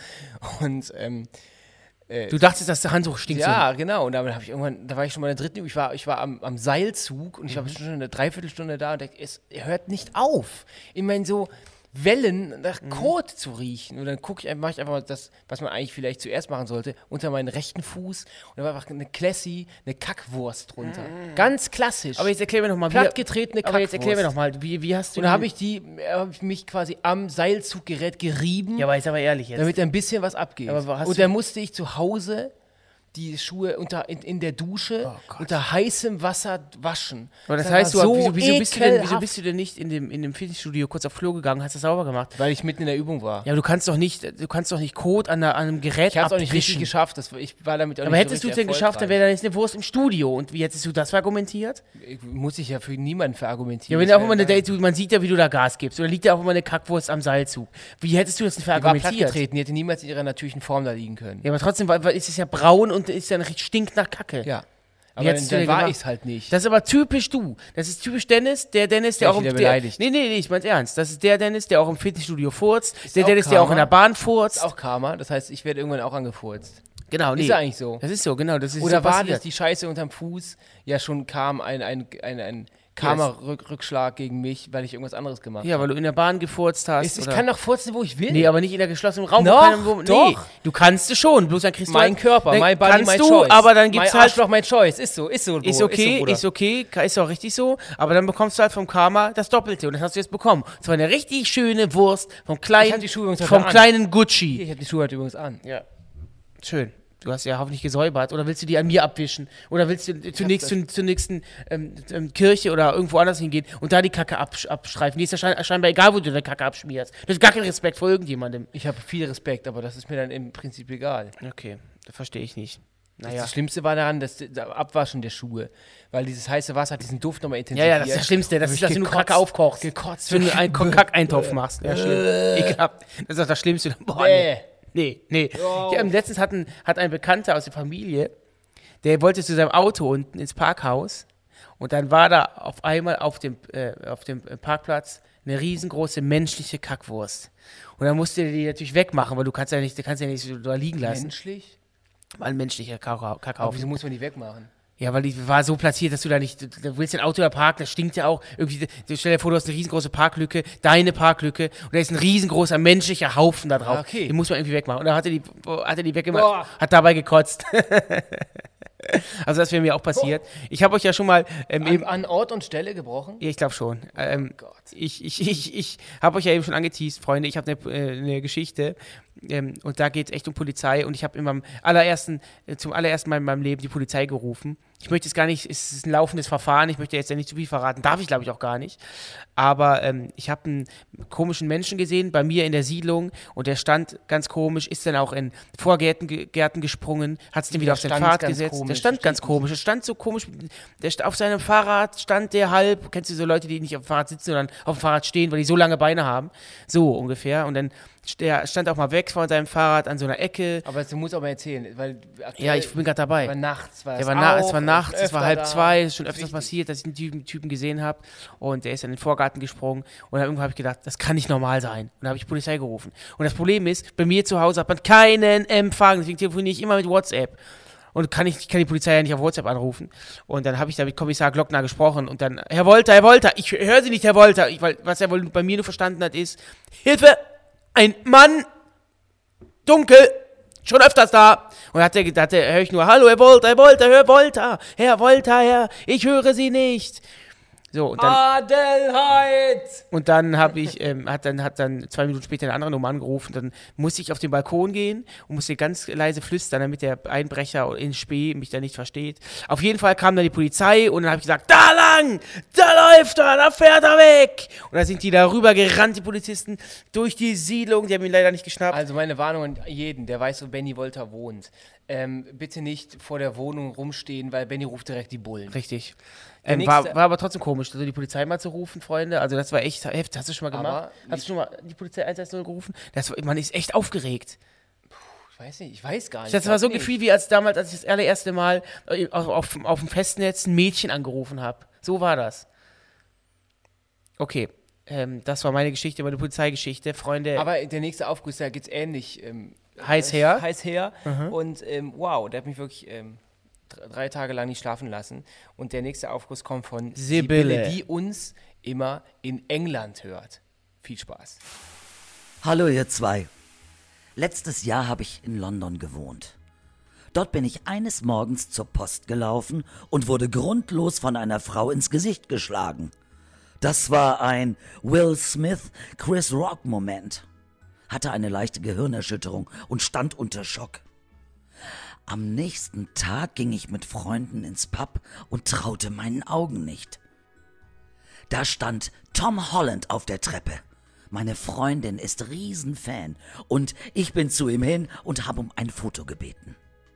Und ähm, Du dachtest, das Handtuch stinkt ja, genau. Und damit habe ich irgendwann, da war ich schon mal in der dritten Übung, ich war, ich war am, am Seilzug und ich war bestimmt schon eine Dreiviertelstunde da und dachte, es hört nicht auf. Ich meine, so Wellen nach Kot zu riechen. Und dann gucke ich, mache ich einfach mal das, was man eigentlich vielleicht zuerst machen sollte, unter meinen rechten Fuß und da war einfach eine Classy, eine Kackwurst drunter. Ganz klassisch. Aber jetzt erklär mir noch mal, plattgetretene wie, aber jetzt erklär mir Kackwurst. noch mal, wie, wie hast du Und da habe ich die, habe ich mich quasi am Seilzuggerät gerieben Ja, aber jetzt aber ehrlich jetzt. damit ein bisschen was abgeht. Und dann musste ich zu Hause die Schuhe unter, in, in der Dusche Oh unter heißem Wasser waschen. Aber das war heißt, du, so wieso, wieso, bist du denn, wieso bist du denn nicht in dem, in dem Fitnessstudio kurz auf Klo gegangen, hast das sauber gemacht? Weil ich mitten in der Übung war. Ja, aber du kannst doch nicht, du kannst doch nicht Code an, einer- an einem Gerät Ich habe es auch nicht richtig geschafft. Das, ich war damit auch Aber nicht hättest so du es denn geschafft, dann wäre da jetzt eine Wurst im Studio. Und wie hättest du das argumentiert? Ich- Muss ich ja für niemanden verargumentieren. Ja, wenn Das auch immer eine. Date, man sieht ja, wie du da Gas gibst. Oder liegt da auch immer eine Kackwurst am Seilzug. Wie hättest du das denn Die war verargumentiert? plattgetreten, die hätte niemals in ihrer natürlichen Form da liegen können. Ja, aber trotzdem weil, weil ist es ja braun und ist dann richtig stinkt nach Kacke. Ja. Aber hättest dann, dann war ich es halt nicht. Das ist aber typisch du. Das ist typisch Dennis, der Dennis, der auch im der, beleidigt. Nee, nee, nee, ich mein's ernst. Das ist der Dennis, der auch im Fitnessstudio furzt, der auch Dennis, der auch Karma. in der Bahn furzt. ist auch Karma, das heißt, ich werde irgendwann auch angefurzt. genau, nee. Ist ja eigentlich so. Das ist so, genau, das ist Oder so war das die Scheiße unterm Fuß? Ja, schon kam ein, ein, ein, ein Karma-Rückschlag gegen mich, weil ich irgendwas anderes gemacht Ja, weil du in der Bahn gefurzt hast. Ich, ich oder- kann doch furzen, wo ich will. Nee, aber nicht in der geschlossenen Raum. wo Doch, wo, Nee, doch. du kannst es schon, bloß dann kriegst du mein halt- Körper, my body, kannst my du, choice. aber dann gibt's mein halt Arschloch, my choice. Ist so, ist so. Ist okay, ist okay, ka- ist auch richtig so, aber dann bekommst du halt vom Karma das Doppelte und das hast du jetzt bekommen. Und zwar eine richtig schöne Wurst vom Ich kleinen, hab die Schuhe übrigens vom an. kleinen Gucci. Ich habe die Schuhe heute übrigens an. Ja. Schön. Du hast ja hoffentlich gesäubert. Oder willst du die an mir abwischen? Oder willst du zunächst zur, zur nächsten ähm, ähm, Kirche oder irgendwo anders hingehen und da die Kacke absch abstreifen? Die ist ja schein scheinbar egal, wo du deine Kacke abschmierst. Du hast gar keinen Respekt vor irgendjemandem. Ich habe viel Respekt, aber das ist mir dann im Prinzip egal. Okay, das verstehe ich nicht. Das, Naja. das Schlimmste war daran, das, das Abwaschen der Schuhe. Weil dieses heiße Wasser hat diesen Duft nochmal Ja, intensiviert. ja, das ist das Schlimmste. Das ist, dass du gekotzt, Kacke aufkochst. Gekotzt. Wenn du einen Kackeintopf machst. Ja, schlimm. Ekelhaft. Das ist auch das Schlimmste. Boah, nee. Nee, nee. Ich, ähm, letztens hat ein, hat ein Bekannter aus der Familie, der wollte zu seinem Auto unten ins Parkhaus und dann war da auf einmal auf dem, äh, auf dem Parkplatz eine riesengroße menschliche Kackwurst. Und dann musste er die natürlich wegmachen, weil du kannst ja nicht, du kannst ja nicht so da liegen lassen. Menschlich? Mal ein menschlicher Aber Kakao. wieso muss man die wegmachen? Ja, weil die war so platziert, dass du da nicht, du, willst dein Auto da parken, das stinkt ja auch. Irgendwie, du stell dir vor, du hast eine riesengroße Parklücke, deine Parklücke, und da ist ein riesengroßer menschlicher Haufen da drauf. Ah, okay. Den muss man irgendwie wegmachen. Und dann hat er die, hat er die weggemacht, Boah. hat dabei gekotzt. also das wäre mir auch passiert. Ich habe euch ja schon mal ähm, eben, An, an Ort und Stelle gebrochen? ja, ich glaube schon. Ähm, Gott. ich ich, ich, ich habe euch ja eben schon angeteased, Freunde. Ich habe eine äh, eine Geschichte ähm, und da geht es echt um Polizei und ich habe in meinem allerersten, äh, zum allerersten Mal in meinem Leben die Polizei gerufen. Ich möchte es gar nicht, es ist ein laufendes Verfahren, ich möchte jetzt ja nicht zu viel verraten, darf ich glaube ich auch gar nicht. Aber ähm, ich habe einen komischen Menschen gesehen bei mir in der Siedlung und der stand ganz komisch, ist dann auch in Vorgärten Gärten gesprungen, hat sich dann wieder Der auf den ganz gesetzt. der komisch, stand ganz komisch, der stand so komisch, der auf seinem Fahrrad stand der halb, kennst du so Leute, die nicht auf dem Fahrrad sitzen, sondern auf dem Fahrrad stehen, weil die so lange Beine haben, so ungefähr. Und dann der stand auch mal weg von seinem Fahrrad an so einer Ecke. Aber du musst auch mal erzählen, weil Ja, ich bin gerade dabei. war nachts, war es war na, es war nachts, es war halb da. zwei, es ist schon öfters Richtig. passiert, dass ich einen Typen, Typen gesehen habe und der ist in den Vorgarten gesprungen und dann irgendwann habe ich gedacht, das kann nicht normal sein. Und dann habe ich die Polizei gerufen. Und das Problem ist, bei mir zu Hause hat man keinen Empfang, deswegen telefoniere ich immer mit WhatsApp. Und kann ich, ich kann die Polizei ja nicht auf WhatsApp anrufen. Und dann habe ich da mit Kommissar Glockner gesprochen und dann, Herr Wolter, Herr Wolter, ich höre Sie nicht, Herr Wolter. Ich, weil, was er wohl bei mir nur verstanden hat, ist, Hilfe, ein Mann, dunkel, schon öfters da. Und hat er, hat er höre ich nur, hallo, Herr Wolter, Herr Wolter, Herr Wolter, Herr Wolter, Herr, ich höre Sie nicht. So, und dann, Adelheid! und dann habe ich, ähm, hat dann, hat dann zwei Minuten später eine andere Nummer angerufen. Dann musste ich auf den Balkon gehen und musste ganz leise flüstern, damit der Einbrecher in Spee mich da nicht versteht. Auf jeden Fall kam dann die Polizei und dann habe ich gesagt, da lang, da läuft er, da fährt er weg. Und dann sind die da rüber gerannt, die Polizisten, durch die Siedlung. Die haben ihn leider nicht geschnappt. Also meine Warnung an jeden, der weiß, wo Benny Wolter wohnt. Ähm, bitte nicht vor der Wohnung rumstehen, weil Benny ruft direkt die Bullen. Richtig. Ähm, war, war aber trotzdem komisch, also die Polizei mal zu rufen, Freunde. Also das war echt heftig. Hast du schon mal gemacht? Hast du schon mal die Polizei 110 gerufen? Das, war- man ist echt aufgeregt. Ich weiß nicht, ich weiß gar nicht. Das war so ein. Gefühl, wie als damals, als ich das allererste Mal äh, auf, auf, auf dem Festnetz ein Mädchen angerufen habe. So war das. Okay, ähm, das war meine Geschichte, meine Polizeigeschichte. Freunde, Aber der nächste Aufguss, da geht's ähnlich. Ähm, Heiß äh, her. Heiß her. Und ähm, wow, der hat mich wirklich ähm, dr- drei Tage lang nicht schlafen lassen. Und der nächste Aufguss kommt von Sibylle. die uns immer in England hört. Viel Spaß. Hallo ihr zwei. Letztes Jahr habe ich in London gewohnt. Dort bin ich eines Morgens zur Post gelaufen und wurde grundlos von einer Frau ins Gesicht geschlagen. Das war ein Will Smith Chris Rock Moment. Hatte eine leichte Gehirnerschütterung und stand unter Schock. Am nächsten Tag ging ich mit Freunden ins Pub und traute meinen Augen nicht. Da stand Tom Holland auf der Treppe. Meine Freundin ist Riesenfan und ich bin zu ihm hin und habe um ein Foto gebeten.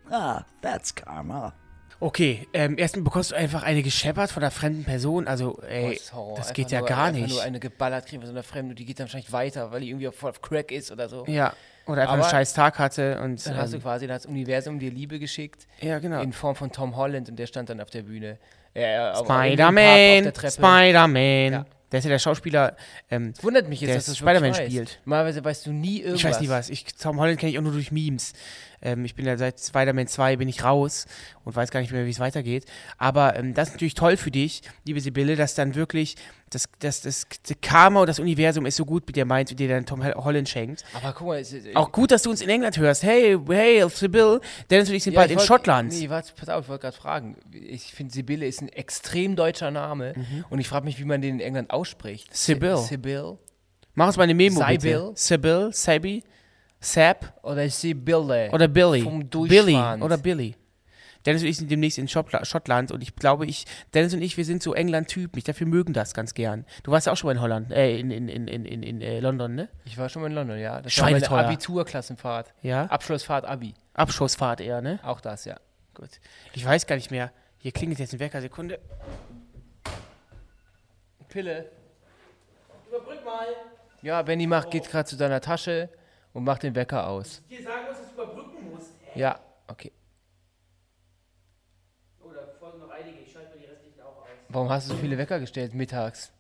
Ah, that's karma. Okay, ähm, erstmal bekommst du einfach eine gescheppert von einer fremden Person. Also, ey, das Einfach geht ja nur, gar nicht. nur eine geballert kriegen von so einer Fremde, die geht dann wahrscheinlich weiter, weil die irgendwie voll auf Crack ist oder so. Ja, oder einfach einen Aber scheiß Tag hatte und. Dann hast du ähm, quasi das Universum dir Liebe geschickt. Ja, genau. In Form von Tom Holland und der stand dann auf der Bühne. Spider-Man. Spider-Man. Ja. Der ist ja der Schauspieler. Ähm, Es wundert mich jetzt, Der dass du das Spider-Man spielt. Normalerweise weißt du nie irgendwas. ich weiß nie was. Ich, Tom Holland kenne ich auch nur durch Memes. Ähm, ich bin ja seit Spider-Man 2 bin ich raus und weiß gar nicht mehr, wie es weitergeht. Aber ähm, das ist natürlich toll für dich, liebe Sibylle, dass dann wirklich das, das, das, das Karma und das Universum ist so gut mit dir meint und dir dann Tom Holland schenkt. Aber guck mal, es, ist- Auch gut, dass du uns in England hörst. Hey, hey, Sibylle, Dennis und ich sind Ja, bald ich in wollt- Schottland. Nee, warte, pass auf, ich wollte gerade fragen. Ich finde, Sibylle ist ein extrem deutscher Name und ich frage mich, wie man den in England ausspricht. Mhm. Sibylle. Si- Sibylle Mach uns mal eine Memo, Sibyl? bitte. Sibyl, Sabi, Sab oder Sibylle. oder Billy. Vom Billy oder Billy. Dennis und ich sind demnächst in Schottla- Schottland und ich glaube, ich, Dennis und ich, wir sind so England-Typen. Ich dafür mögen das ganz gern. Du warst ja auch schon mal in Holland, äh, in, in, in, in, in, in äh, London, ne? Ich war schon mal in London, ja. Das war meine Abiturklassenfahrt. Ja. Abschlussfahrt Abi. Abschussfahrt eher, ne? Auch das, ja. Gut. Ich weiß gar nicht mehr. Hier klingelt jetzt ein Wecker, Sekunde. Pille. Überbrück mal. Ja, Benny macht, geht gerade zu deiner Tasche und macht den Wecker aus. Dir sagen muss, dass du überbrücken musst. Ja, okay. Oh, da folgen noch einige. Ich schalte mal die restlichen auch aus. Warum hast du so viele Wecker gestellt mittags?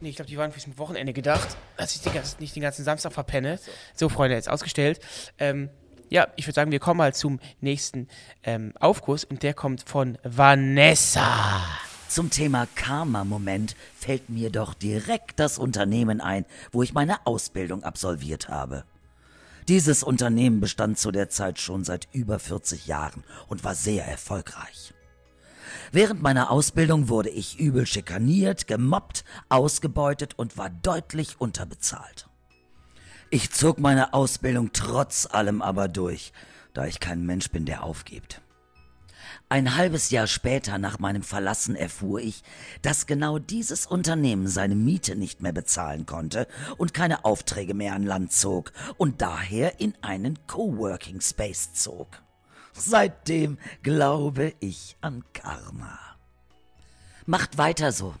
Nee, ich glaube, die waren fürs Wochenende gedacht, dass ich den ganzen, nicht den ganzen Samstag verpenne. So, Freunde, jetzt ausgestellt. Ähm, ja, ich würde sagen, wir kommen mal zum nächsten ähm, Aufguss und der kommt von Vanessa. Zum Thema Karma-Moment fällt mir doch direkt das Unternehmen ein, wo ich meine Ausbildung absolviert habe. Dieses Unternehmen bestand zu der Zeit schon seit über 40 Jahren und war sehr erfolgreich. Während meiner Ausbildung wurde ich übel schikaniert, gemobbt, ausgebeutet und war deutlich unterbezahlt. Ich zog meine Ausbildung trotz allem aber durch, da ich kein Mensch bin, der aufgibt. Ein halbes Jahr später nach meinem Verlassen erfuhr ich, dass genau dieses Unternehmen seine Miete nicht mehr bezahlen konnte und keine Aufträge mehr an Land zog und daher in einen Coworking Space zog. Seitdem glaube ich an Karma. Macht weiter so.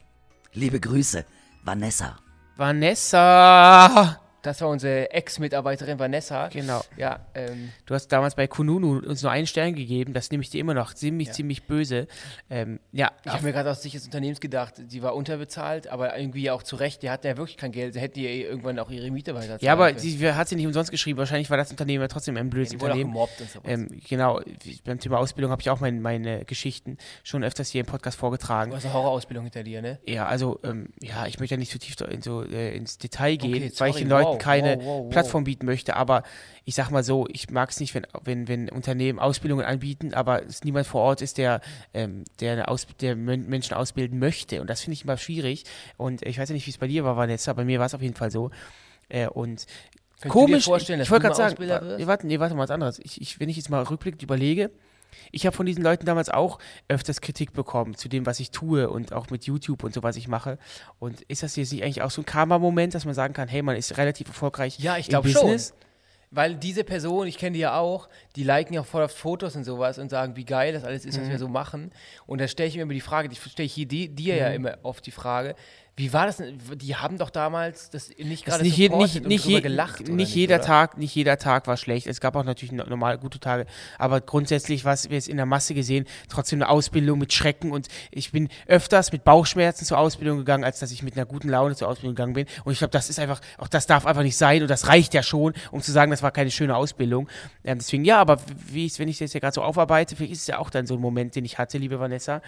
Liebe Grüße, Vanessa. Vanessa! Das war unsere Ex-Mitarbeiterin Vanessa. Genau. Ja, ähm, Du hast damals bei Kununu uns nur einen Stern gegeben, das nehme ich dir immer noch ziemlich, ziemlich böse. Ähm, ja, ich habe mir gerade aus Sicht des Unternehmens gedacht, sie war unterbezahlt, aber irgendwie auch zu Recht. Die hatten ja wirklich kein Geld. Sie hätte ihr irgendwann auch ihre Miete weiterzahlen ja, aber sie hat sie nicht umsonst geschrieben. Wahrscheinlich war das Unternehmen ja trotzdem ein blödes die wurde auch Unternehmen. gemobbt und sowas. Ähm, genau, beim Thema Ausbildung habe ich auch mein, meine Geschichten schon öfters hier im Podcast vorgetragen. du hast eine Horrorausbildung hinter dir, ne? Ja, also, ähm, ja, ich möchte ja nicht zu tief in so, äh, ins Detail gehen, Okay, weil ich sorry, den Leuten wow, keine wow, wow, wow. Plattform bieten möchte, aber ich sag mal so, ich mag es nicht, wenn, wenn, wenn Unternehmen Ausbildungen anbieten, aber es niemand vor Ort ist, der, ähm, der, Aus der Men- Menschen ausbilden möchte. Und das finde ich immer schwierig. Und ich weiß ja nicht, wie es bei dir war, Vanessa, bei mir war es auf jeden Fall so. Äh, und Könntest komisch, ich wollte gerade sagen, warte, nee, warte mal, was anderes. Ich, ich, wenn ich jetzt mal rückblickend überlege, ich habe von diesen Leuten damals auch öfters Kritik bekommen zu dem, was ich tue und auch mit YouTube und so, was ich mache. Und ist das jetzt nicht eigentlich auch so ein Karma-Moment, dass man sagen kann, hey, man ist relativ erfolgreich Ja, ich glaube schon. Weil diese Person, ich kenne die ja auch, die liken ja auch voll oft Fotos und sowas und sagen, wie geil das alles ist, was wir Mhm. so machen. Und da stelle ich mir immer die Frage, die stelle ich dir ja Mhm. immer oft die Frage, wie war das denn? Die haben doch damals das nicht gerade nicht, je, nicht, und nicht, je, gelacht. oder nicht jeder oder? Tag, nicht jeder Tag war schlecht. Es gab auch natürlich no- normal gute Tage, aber grundsätzlich war es wir es in der Masse gesehen trotzdem eine Ausbildung mit Schrecken und ich bin öfters mit Bauchschmerzen zur Ausbildung gegangen, als dass ich mit einer guten Laune zur Ausbildung gegangen bin. Und ich glaube, das ist einfach, auch das darf einfach nicht sein und das reicht ja schon, um zu sagen, das war keine schöne Ausbildung. Ähm, deswegen ja, aber wie ich, wenn ich das ja gerade so aufarbeite, vielleicht ist es ja auch dann so ein Moment, den ich hatte, liebe Vanessa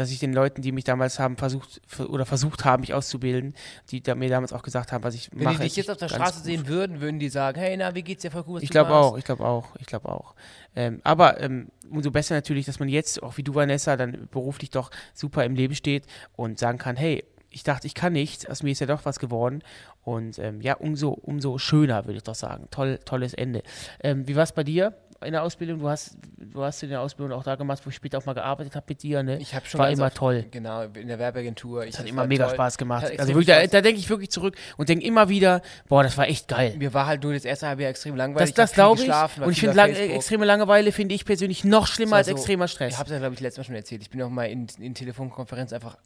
dass ich den Leuten, die mich damals haben versucht oder versucht haben, mich auszubilden, die da, mir damals auch gesagt haben, was ich Wenn mache. die dich jetzt auf der Straße gut. sehen würden, würden die sagen, hey, na, wie geht's dir voll was Ich glaube auch, ich glaube auch, ich glaube auch. Ähm, aber ähm, umso besser natürlich, dass man jetzt, auch wie du, Vanessa, dann beruflich doch super im Leben steht und sagen kann, hey, ich dachte, ich kann nichts, aus mir ist ja doch was geworden. Und ähm, ja, umso, umso schöner, würde ich doch sagen. Toll, tolles Ende. Ähm, wie war es bei dir? In der Ausbildung. Du hast, du hast in der Ausbildung auch da gemacht, wo ich später auch mal gearbeitet habe mit dir. Ne? Ich habe schon War immer oft- toll. Genau, in der Werbeagentur. Ich, Das hat das immer mega toll. Spaß gemacht. Also wirklich, da, da denke ich wirklich zurück und denke immer wieder, boah, das war echt geil. Mir war halt nur das erste halbe Jahr extrem langweilig. Das, das glaube ich. geschlafen, Und ich finde auf lang, extreme Langeweile finde ich persönlich noch schlimmer als so- extremer Stress. Ich habe es ja, glaube ich, letztes Mal schon erzählt. Ich bin auch mal in, in Telefonkonferenz einfach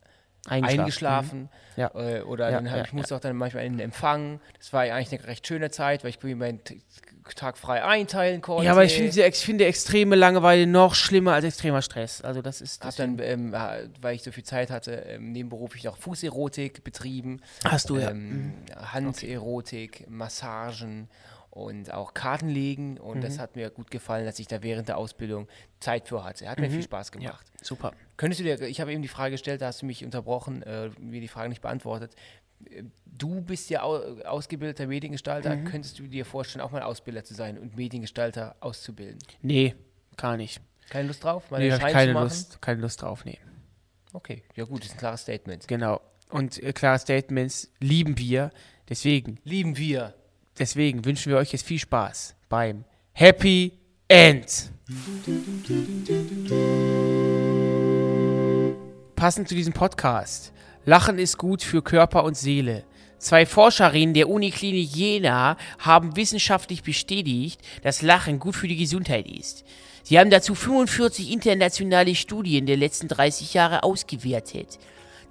Eingeschlafen. eingeschlafen. Ja. Äh, oder Ja, dann hab, ja, ich musste auch dann manchmal in den Empfang. Das war eigentlich eine recht schöne Zeit, weil ich meinen Tag frei einteilen konnte. Ja, aber ich finde, finde extreme Langeweile noch schlimmer als extremer Stress. Also das ist. Hab dann, ähm, weil ich so viel Zeit hatte, ähm, nebenberuflich noch Fußerotik betrieben. Hast du ja. Ähm, Handerotik, Massagen und auch Kartenlegen. Und Mhm. das hat mir gut gefallen, dass ich da während der Ausbildung Zeit für hatte. Hat mir viel Spaß Mhm. ja, gemacht. super. Könntest du dir, ich habe eben die Frage gestellt, da hast du mich unterbrochen, äh, mir die Frage nicht beantwortet. Du bist ja au ausgebildeter Mediengestalter. Mhm. Könntest du dir vorstellen, auch mal Ausbilder zu sein und Mediengestalter auszubilden? Nee, gar nicht. Keine Lust drauf? Mal Nee, ich keine? Lust, keine Lust drauf, nee. Okay, ja gut, das ist ein klares Statement. Genau. Und äh, klare Statements lieben wir. Deswegen, Lieben wir. Deswegen wünschen wir euch jetzt viel Spaß beim Happy End. Passend zu diesem Podcast. Lachen ist gut für Körper und Seele. Zwei Forscherinnen der Uniklinik Jena haben wissenschaftlich bestätigt, dass Lachen gut für die Gesundheit ist. Sie haben dazu 45 internationale Studien der letzten 30 Jahre ausgewertet.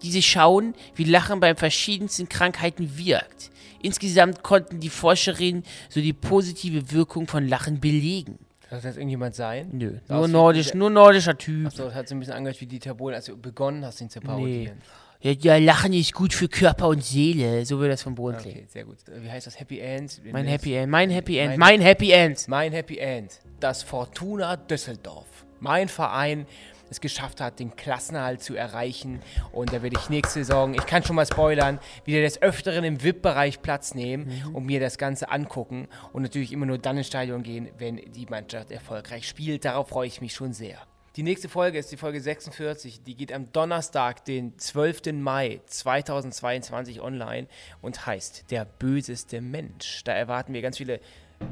Diese schauen, wie Lachen bei verschiedensten Krankheiten wirkt. Insgesamt konnten die Forscherinnen so die positive Wirkung von Lachen belegen. Soll das irgendjemand sein? Nö, nur nordisch, nur nordischer Typ. Achso, das hat so ein bisschen angehört wie Dieter Bohlen, als du begonnen hast, ihn zu parodieren. Ja, ja, Lachen ist gut für Körper und Seele. So würde das von Boden klingen. Okay, sehr gut. Wie heißt das? Happy End? Mein Happy End, mein Happy End, mein Happy End. Mein Happy End. Das Fortuna Düsseldorf. Mein Verein es geschafft hat, den Klassenerhalt zu erreichen. Und da werde ich nächste Saison, ich kann schon mal spoilern, wieder des Öfteren im VIP-Bereich Platz nehmen und mir das Ganze angucken. Und natürlich immer nur dann ins Stadion gehen, wenn die Mannschaft erfolgreich spielt. Darauf freue ich mich schon sehr. Die nächste Folge ist die Folge 46. Die geht am Donnerstag, den 12. Mai 2022 online und heißt Der böseste Mensch. Da erwarten wir ganz viele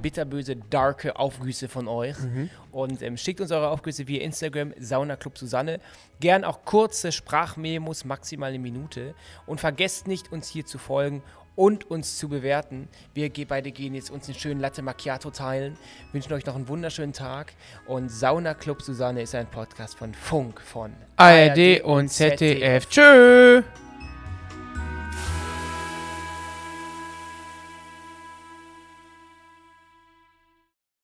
bitterböse, darke Aufgüsse von euch. Und ähm, schickt uns eure Aufgüsse via Instagram, Sauna Club Susanne. Gern auch kurze Sprachmemos, maximal eine Minute. Und vergesst nicht, uns hier zu folgen und uns zu bewerten. Wir beide gehen jetzt uns einen schönen Latte Macchiato teilen. Wünschen euch noch einen wunderschönen Tag. Und Sauna Club Susanne ist ein Podcast von Funk, von ARD und ZDF. Tschö.